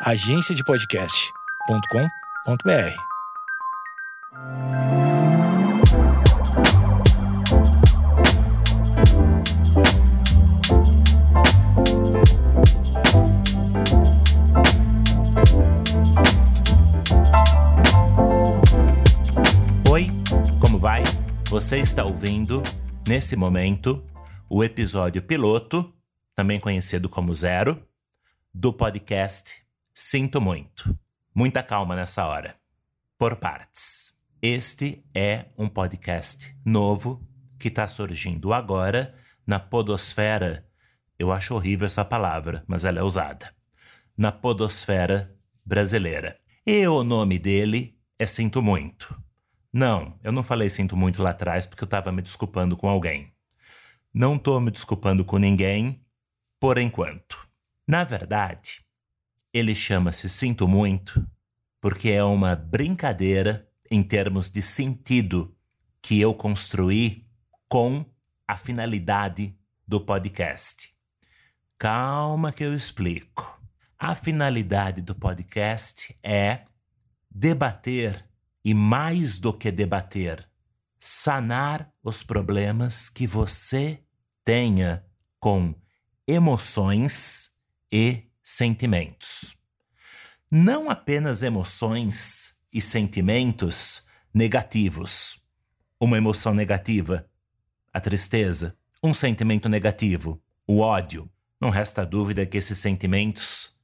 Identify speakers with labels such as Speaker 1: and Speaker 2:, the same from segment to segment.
Speaker 1: agenciadepodcast.com.br.
Speaker 2: Oi, como vai? Você está ouvindo, nesse momento, o episódio piloto, também conhecido como Zero, do podcast Sinto Muito. Muita calma nessa hora. Por partes. Este é um podcast novo que está surgindo agora na Podosfera. Eu acho horrível essa palavra, mas ela é usada. Na Podosfera brasileira. E o nome dele é Sinto Muito. Não, eu não falei sinto muito lá atrás porque eu estava me desculpando com alguém. Não estou me desculpando com ninguém, por enquanto. Na verdade, ele chama-se Sinto Muito porque é uma brincadeira em termos de sentido que eu construí com a finalidade do podcast. Calma que eu explico. A finalidade do podcast é debater e mais do que debater, sanar os problemas que você tenha com emoções e sentimentos. Não apenas emoções e sentimentos negativos. Uma emoção negativa, a tristeza. Um sentimento negativo, o ódio. Não resta dúvida que esses sentimentos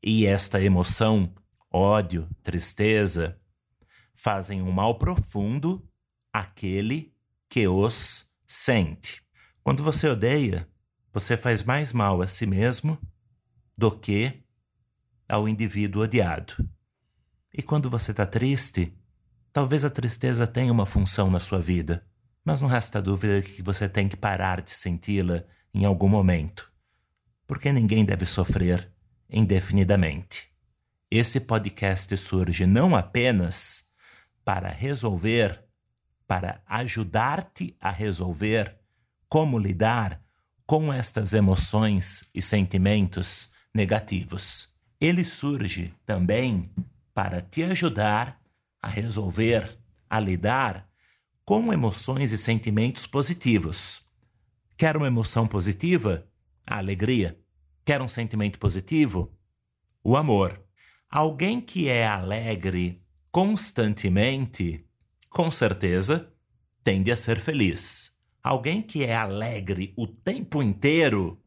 Speaker 2: e esta emoção, ódio, tristeza, fazem um mal profundo àquele que os sente. Quando você odeia, você faz mais mal a si mesmo do que ao indivíduo odiado. E quando você está triste, talvez a tristeza tenha uma função na sua vida, mas não resta dúvida que você tem que parar de senti-la em algum momento, porque ninguém deve sofrer indefinidamente. Esse podcast surge não apenas para resolver, para ajudar-te a resolver como lidar com estas emoções e sentimentos negativos. Ele surge também para te ajudar a resolver, a lidar com emoções e sentimentos positivos. Quer uma emoção positiva? A alegria. Quer um sentimento positivo? O amor. Alguém que é alegre constantemente, com certeza, tende a ser feliz. Alguém que é alegre o tempo inteiro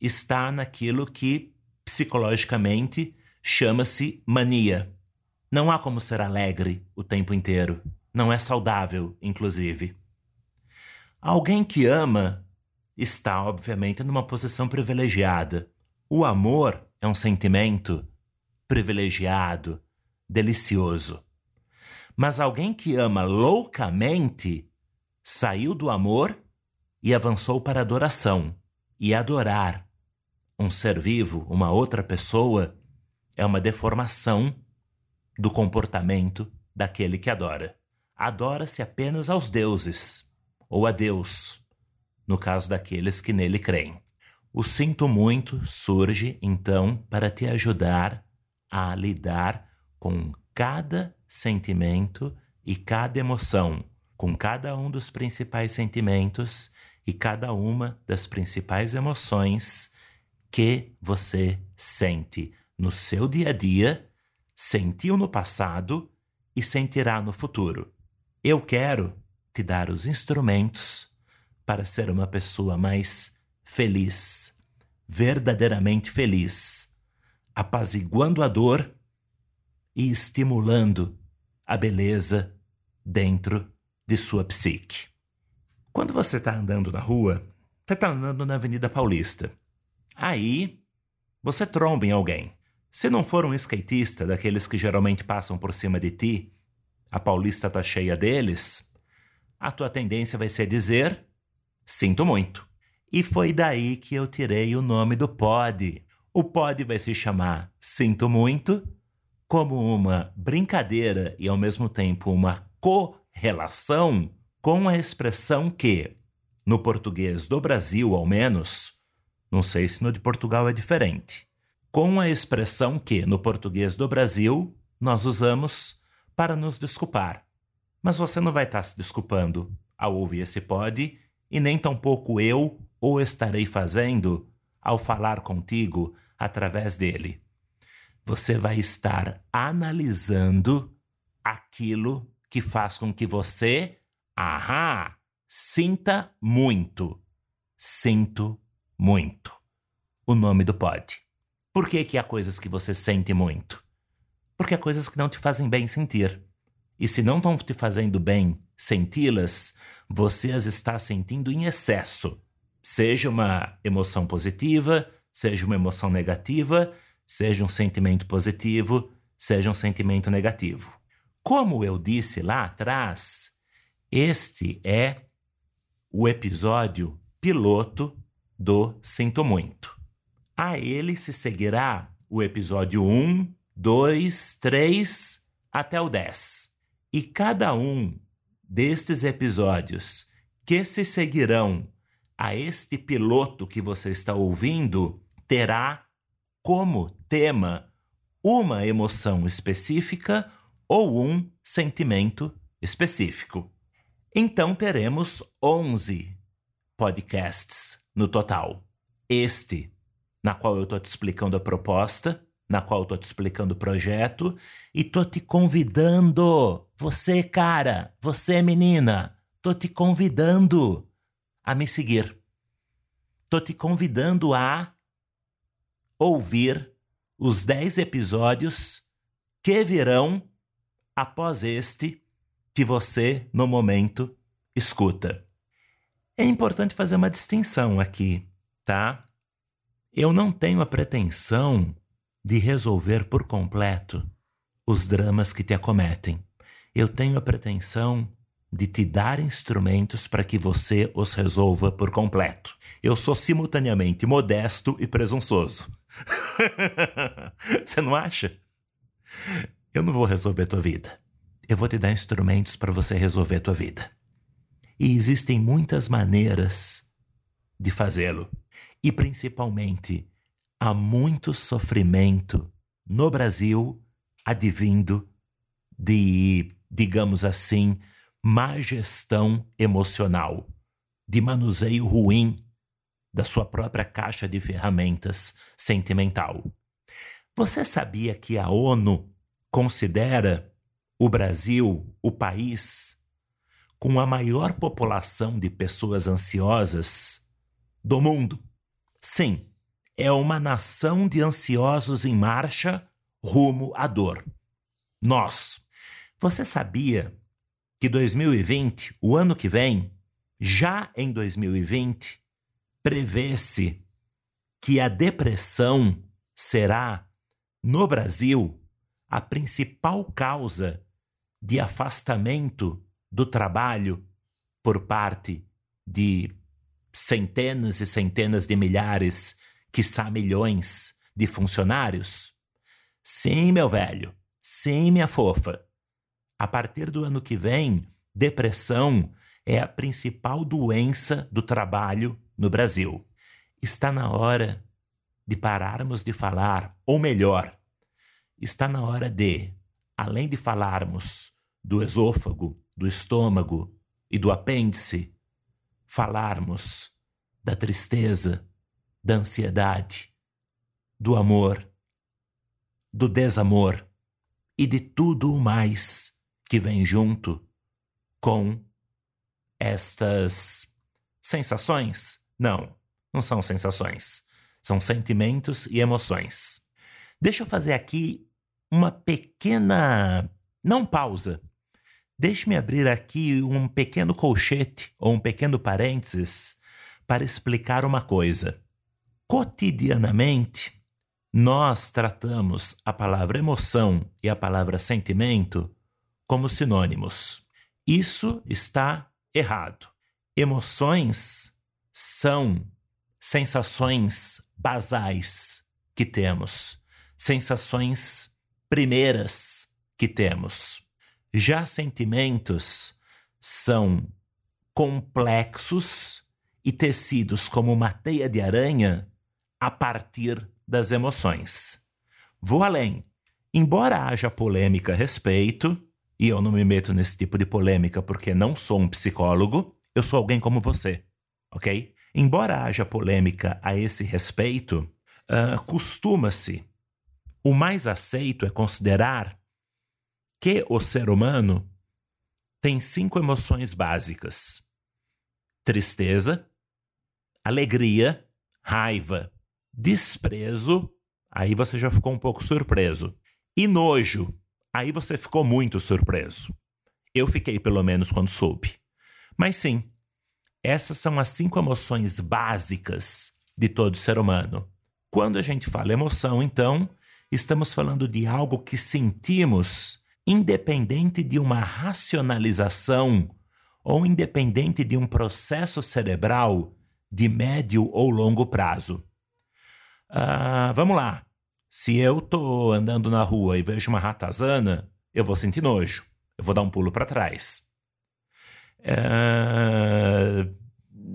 Speaker 2: está naquilo que psicologicamente chama-se mania. Não há como ser alegre o tempo inteiro. Não é saudável, inclusive. Alguém que ama está, obviamente, numa posição privilegiada. O amor é um sentimento privilegiado, delicioso. Mas alguém que ama loucamente saiu do amor e avançou para a adoração. E adorar um ser vivo, uma outra pessoa, é uma deformação do comportamento daquele que adora. Adora-se apenas aos deuses, ou a Deus, no caso daqueles que nele creem. O Sinto Muito surge, então, para te ajudar a lidar com cada sentimento e cada emoção, com cada um dos principais sentimentos e cada uma das principais emoções que você sente no seu dia a dia, sentiu no passado e sentirá no futuro. Eu quero te dar os instrumentos para ser uma pessoa mais feliz, verdadeiramente feliz, apaziguando a dor e estimulando a beleza dentro de sua psique. Quando você está andando na rua, você está andando na Avenida Paulista. Aí você tromba em alguém. Se não for um skatista daqueles que geralmente passam por cima de ti, a Paulista está cheia deles, a tua tendência vai ser dizer: sinto muito. E foi daí que eu tirei o nome do pod. O pod vai se chamar Sinto Muito como uma brincadeira e ao mesmo tempo uma correlação com a expressão que, no português do Brasil ao menos, não sei se no de Portugal é diferente, com a expressão que, no português do Brasil, nós usamos para nos desculpar. Mas você não vai estar se desculpando ao ouvir esse pod, e nem tampouco eu o estarei fazendo ao falar contigo através dele. Você vai estar analisando aquilo que faz com que você, ahá, sinta muito. Sinto muito. O nome do pod. Por que, que há coisas que você sente muito? Porque há coisas que não te fazem bem sentir. E se não estão te fazendo bem senti-las, você as está sentindo em excesso. Seja uma emoção positiva, seja uma emoção negativa, seja um sentimento positivo, seja um sentimento negativo. Como eu disse lá atrás, este é o episódio piloto do Sinto Muito. A ele se seguirá o episódio 1, 2, 3 até o 10. E cada um destes episódios que se seguirão a este piloto que você está ouvindo terá como tema uma emoção específica ou um sentimento específico. Então teremos 11 podcasts no total. Este, na qual eu estou te explicando a proposta, na qual eu tô te explicando o projeto e tô te convidando, você cara, você menina, tô te convidando a me seguir. Tô te convidando a ouvir os 10 episódios que virão após este que você, no momento, escuta. É importante fazer uma distinção aqui, tá? Eu não tenho a pretensão de resolver por completo os dramas que te acometem. Eu tenho a pretensão de te dar instrumentos para que você os resolva por completo. Eu sou simultaneamente modesto e presunçoso. você não acha? Eu não vou resolver tua vida. Eu vou te dar instrumentos para você resolver tua vida. E existem muitas maneiras de fazê-lo. E principalmente há muito sofrimento no Brasil advindo de, digamos assim, má gestão emocional, de manuseio ruim da sua própria caixa de ferramentas sentimental. Você sabia que a ONU considera o Brasil o país com a maior população de pessoas ansiosas do mundo? Sim, é uma nação de ansiosos em marcha rumo à dor. Nós. Você sabia que 2020, o ano que vem, já em 2020, prevê-se que a depressão será, no Brasil, a principal causa de afastamento do trabalho por parte de centenas e centenas de milhares quiçá milhões de funcionários? Sim, meu velho. Sim, minha fofa. A partir do ano que vem, depressão é a principal doença do trabalho no Brasil. Está na hora de pararmos de falar, ou melhor, está na hora de, além de falarmos do esôfago, do estômago e do apêndice, falarmos da tristeza, da ansiedade, do amor, do desamor e de tudo o mais que vem junto com estas sensações? Não, não são sensações. São sentimentos e emoções. Deixa eu fazer aqui uma pequena. Não pausa. Deixe-me abrir aqui um pequeno colchete ou um pequeno parênteses para explicar uma coisa. Cotidianamente, nós tratamos a palavra emoção e a palavra sentimento como sinônimos. Isso está errado. Emoções são sensações basais que temos, sensações primeiras que temos. Já sentimentos são complexos e tecidos como uma teia de aranha a partir das emoções. Vou além. Embora haja polêmica a respeito, e eu não me meto nesse tipo de polêmica porque não sou um psicólogo, eu sou alguém como você, ok? Embora haja polêmica a esse respeito, uh, costuma-se, o mais aceito é considerar que o ser humano tem cinco emoções básicas: tristeza, alegria, raiva, desprezo, aí você já ficou um pouco surpreso, e nojo, aí você ficou muito surpreso. Eu fiquei, pelo menos, quando soube. Mas sim, essas são as cinco emoções básicas de todo ser humano. Quando a gente fala emoção, então, estamos falando de algo que sentimos independente de uma racionalização ou independente de um processo cerebral de médio ou longo prazo. Ah, vamos lá. Se eu tô andando na rua e vejo uma ratazana, eu vou sentir nojo. Eu vou dar um pulo para trás. Ah,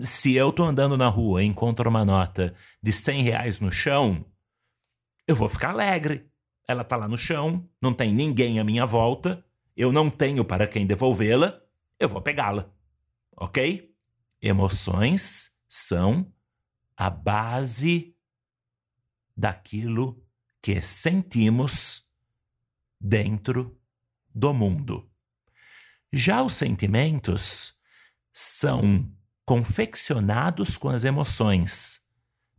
Speaker 2: se eu tô andando na rua e encontro uma nota de 100 reais no chão, eu vou ficar alegre. Ela tá lá no chão, não tem ninguém à minha volta, eu não tenho para quem devolvê-la, eu vou pegá-la. Ok? Emoções são a base daquilo que sentimos dentro do mundo. Já os sentimentos são confeccionados com as emoções,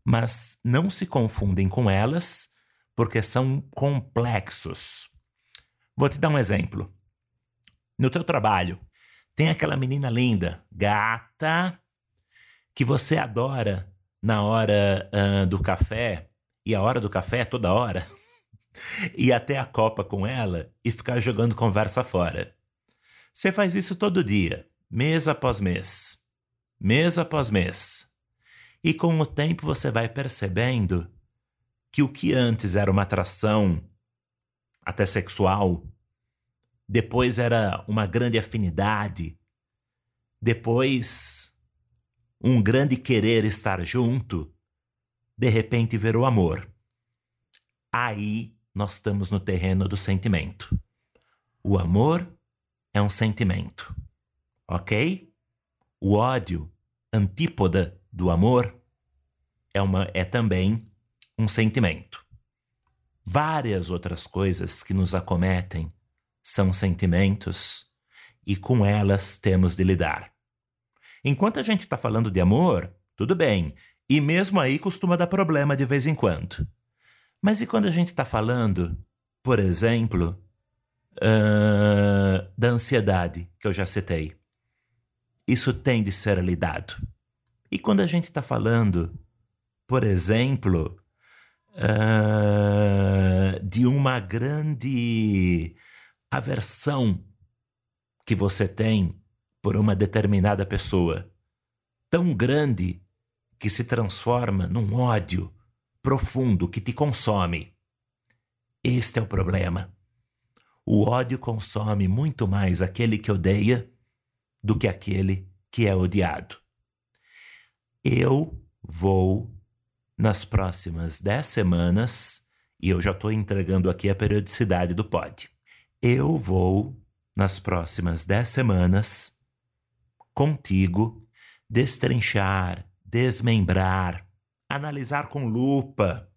Speaker 2: mas não se confundem com elas porque são complexos. Vou te dar um exemplo. No teu trabalho, tem aquela menina linda, gata, que você adora na hora uh, do café, e a hora do café é toda hora, e até a copa com ela e ficar jogando conversa fora. Você faz isso todo dia, mês após mês, mês após mês. E com o tempo você vai percebendo que o que antes era uma atração até sexual, depois era uma grande afinidade, depois um grande querer estar junto, de repente virou amor. Aí nós estamos no terreno do sentimento. O amor é um sentimento, ok? O ódio, antípoda do amor, é, uma, é também um sentimento. Várias outras coisas que nos acometem são sentimentos e com elas temos de lidar. Enquanto a gente está falando de amor, tudo bem, e mesmo aí costuma dar problema de vez em quando. Mas e quando a gente está falando, por exemplo, uh, da ansiedade, que eu já citei? Isso tem de ser lidado. E quando a gente está falando, por exemplo, uh, de uma grande aversão que você tem por uma determinada pessoa, tão grande que se transforma num ódio profundo que te consome. Este é o problema. O ódio consome muito mais aquele que odeia do que aquele que é odiado. Eu vou nas próximas 10 semanas, e eu já estou entregando aqui a periodicidade do pod, eu vou, nas próximas 10 semanas, contigo, destrinchar, desmembrar, analisar com lupa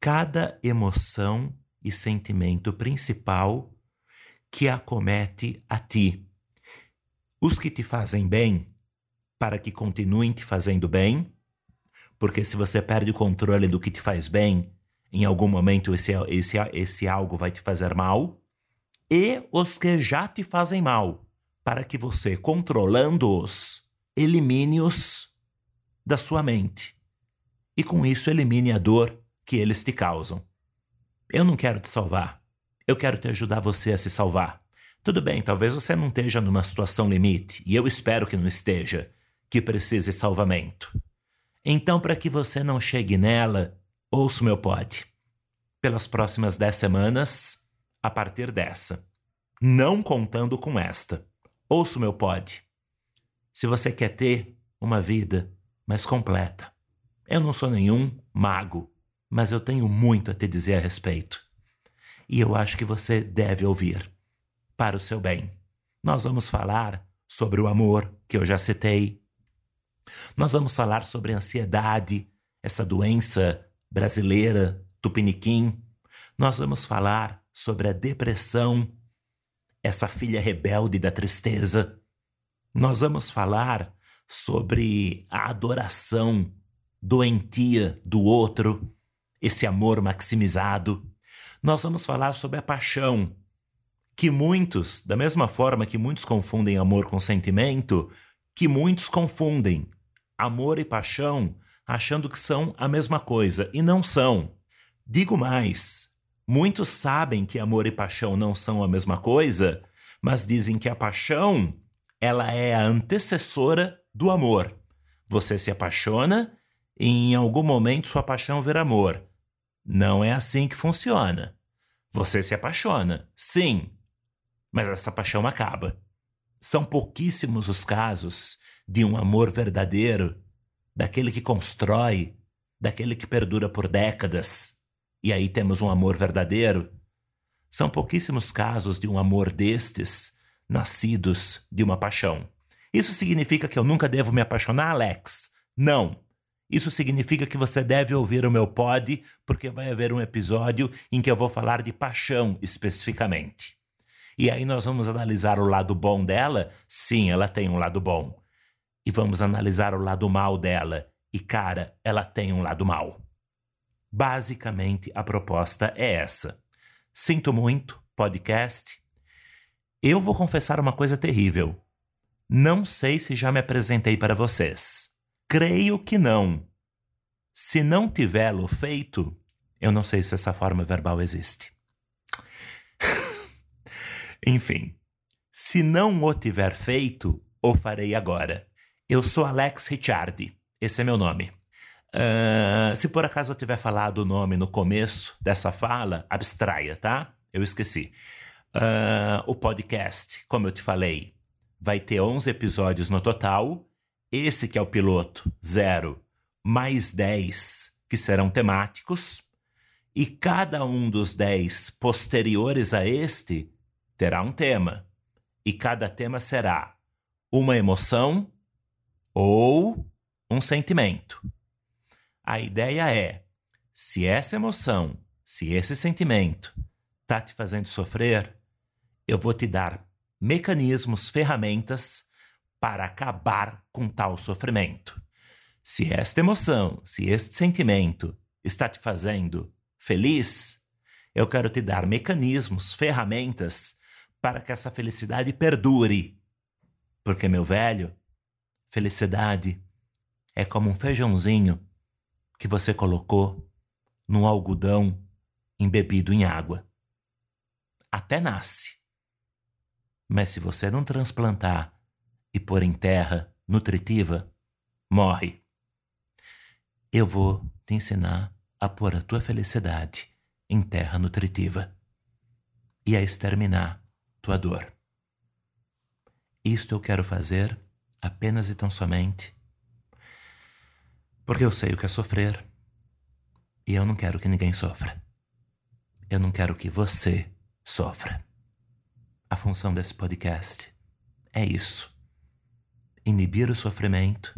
Speaker 2: cada emoção e sentimento principal que acomete a ti. Os que te fazem bem, para que continuem te fazendo bem, porque se você perde o controle do que te faz bem, em algum momento esse, esse, esse algo vai te fazer mal. E os que já te fazem mal, para que você, controlando-os, elimine-os da sua mente. E com isso elimine a dor que eles te causam. Eu não quero te salvar. Eu quero te ajudar você a se salvar. Tudo bem, talvez você não esteja numa situação limite, e eu espero que não esteja, que precise salvamento. Então, para que você não chegue nela, ouça o meu pod. Pelas próximas dez semanas, a partir dessa. Não contando com esta. Ouça o meu pod. Se você quer ter uma vida mais completa. Eu não sou nenhum mago. mas eu tenho muito a te dizer a respeito. E eu acho que você deve ouvir, para o seu bem. Nós vamos falar sobre o amor, que eu já citei. Nós vamos falar sobre ansiedade, essa doença brasileira, tupiniquim. Nós vamos falar sobre a depressão, essa filha rebelde da tristeza. Nós vamos falar sobre a adoração doentia do outro, esse amor maximizado. Nós vamos falar sobre a paixão, que muitos, da mesma forma que muitos confundem amor com sentimento, que muitos confundem amor e paixão achando que são a mesma coisa e não são. Digo mais, muitos sabem que amor e paixão não são a mesma coisa, mas dizem que a paixão ela é a antecessora do amor. Você se apaixona e em algum momento sua paixão vira amor. Não é assim que funciona. Você se apaixona, sim, mas essa paixão acaba. São pouquíssimos os casos de um amor verdadeiro, daquele que constrói, daquele que perdura por décadas. E aí temos um amor verdadeiro. São pouquíssimos casos de um amor destes, nascidos de uma paixão. Isso significa que eu nunca devo me apaixonar, Alex? Não. Isso significa que você deve ouvir o meu pod, porque vai haver um episódio em que eu vou falar de paixão especificamente. E aí nós vamos analisar o lado bom dela. Sim, ela tem um lado bom. E vamos analisar o lado mal dela. E cara, ela tem um lado mal. Basicamente, a proposta é essa. Sinto muito, podcast. Eu vou confessar uma coisa terrível. Não sei se já me apresentei para vocês. Creio que não. Se não tivê-lo feito, eu não sei se essa forma verbal existe. Enfim, se não o tiver feito, o farei agora. Eu sou Alex Ricciardi, esse é meu nome. Uh, se por acaso eu tiver falado o nome no começo dessa fala, abstraia, tá? Eu esqueci. Uh, o podcast, como eu te falei, vai ter 11 episódios no total. Esse que é o piloto, zero, mais 10 que serão temáticos. E cada um dos 10 posteriores a este terá um tema, e cada tema será uma emoção ou um sentimento. A ideia é: se essa emoção, se esse sentimento está te fazendo sofrer, eu vou te dar mecanismos, ferramentas para acabar com tal sofrimento. Se esta emoção, se este sentimento está te fazendo feliz, eu quero te dar mecanismos, ferramentas para que essa felicidade perdure. Porque, meu velho, felicidade é como um feijãozinho que você colocou num algodão embebido em água. Até nasce. Mas se você não transplantar e pôr em terra nutritiva, morre. Eu vou te ensinar a pôr a tua felicidade em terra nutritiva e a exterminar tua dor. Isto eu quero fazer apenas e tão somente porque eu sei o que é sofrer e eu não quero que ninguém sofra. Eu não quero que você sofra. A função desse podcast é isso: inibir o sofrimento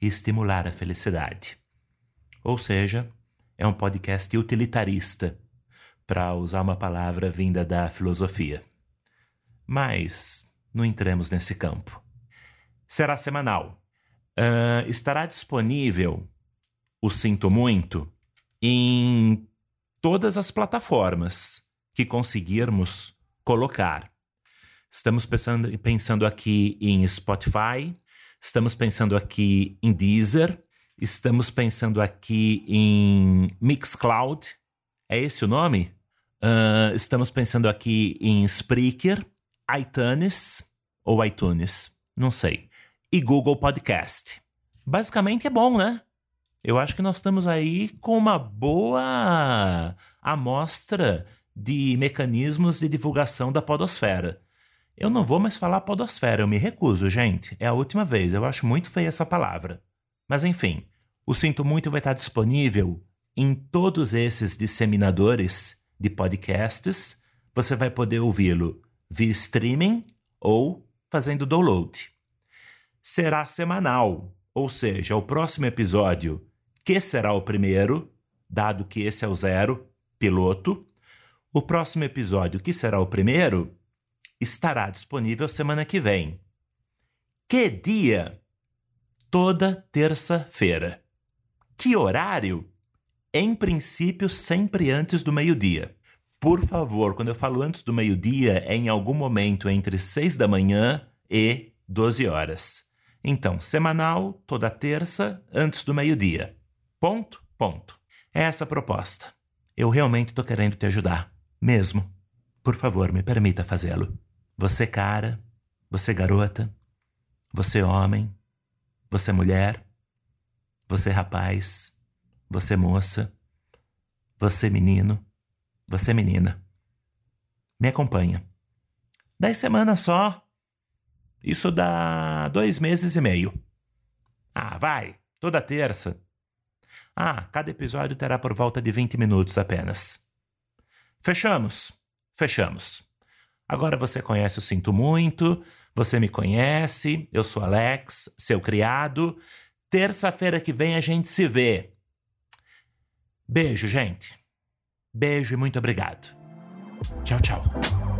Speaker 2: e estimular a felicidade. Ou seja, é um podcast utilitarista, para usar uma palavra vinda da filosofia. Mas não entremos nesse campo. Será semanal. Uh, estará disponível o Sinto Muito em todas as plataformas que conseguirmos colocar. Estamos pensando, pensando aqui em Spotify, estamos pensando aqui em Deezer, estamos pensando aqui em Mixcloud. É esse o nome? Uh, estamos pensando aqui em Spreaker iTunes ou iTunes, não sei, e Google Podcast. Basicamente é bom, né? Eu acho que nós estamos aí com uma boa amostra de mecanismos de divulgação da podosfera. Eu não vou mais falar podosfera, eu me recuso, gente. É a última vez, eu acho muito feia essa palavra. Mas enfim, o Sinto Muito vai estar disponível em todos esses disseminadores de podcasts, você vai poder ouvi-lo via streaming ou fazendo download. Será semanal, ou seja, o próximo episódio, que será o primeiro, dado que esse é o zero, piloto, o próximo episódio, que será o primeiro, estará disponível semana que vem. Que dia? Toda terça-feira. Que horário? Em princípio, sempre antes do meio-dia. Por favor, quando eu falo antes do meio-dia, é em algum momento entre 6 da manhã e 12 horas. Então, semanal, toda terça, antes do meio-dia. Ponto, ponto. É essa a proposta. Eu realmente estou querendo te ajudar. Mesmo. Por favor, me permita fazê-lo. Você, cara, você, garota, você, homem, você, mulher, você, rapaz, você, moça, você, menino, você, menina. Me acompanha. Dez semanas só. Isso dá dois meses e meio. Ah, vai, toda terça. Ah, cada episódio terá por volta de 20 minutos apenas. Fechamos? Fechamos. Agora você conhece o Sinto Muito, você me conhece, eu sou Alex, seu criado. Terça-feira que vem a gente se vê. Beijo, gente. Beijo e muito obrigado. Tchau, tchau.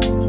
Speaker 2: Thank you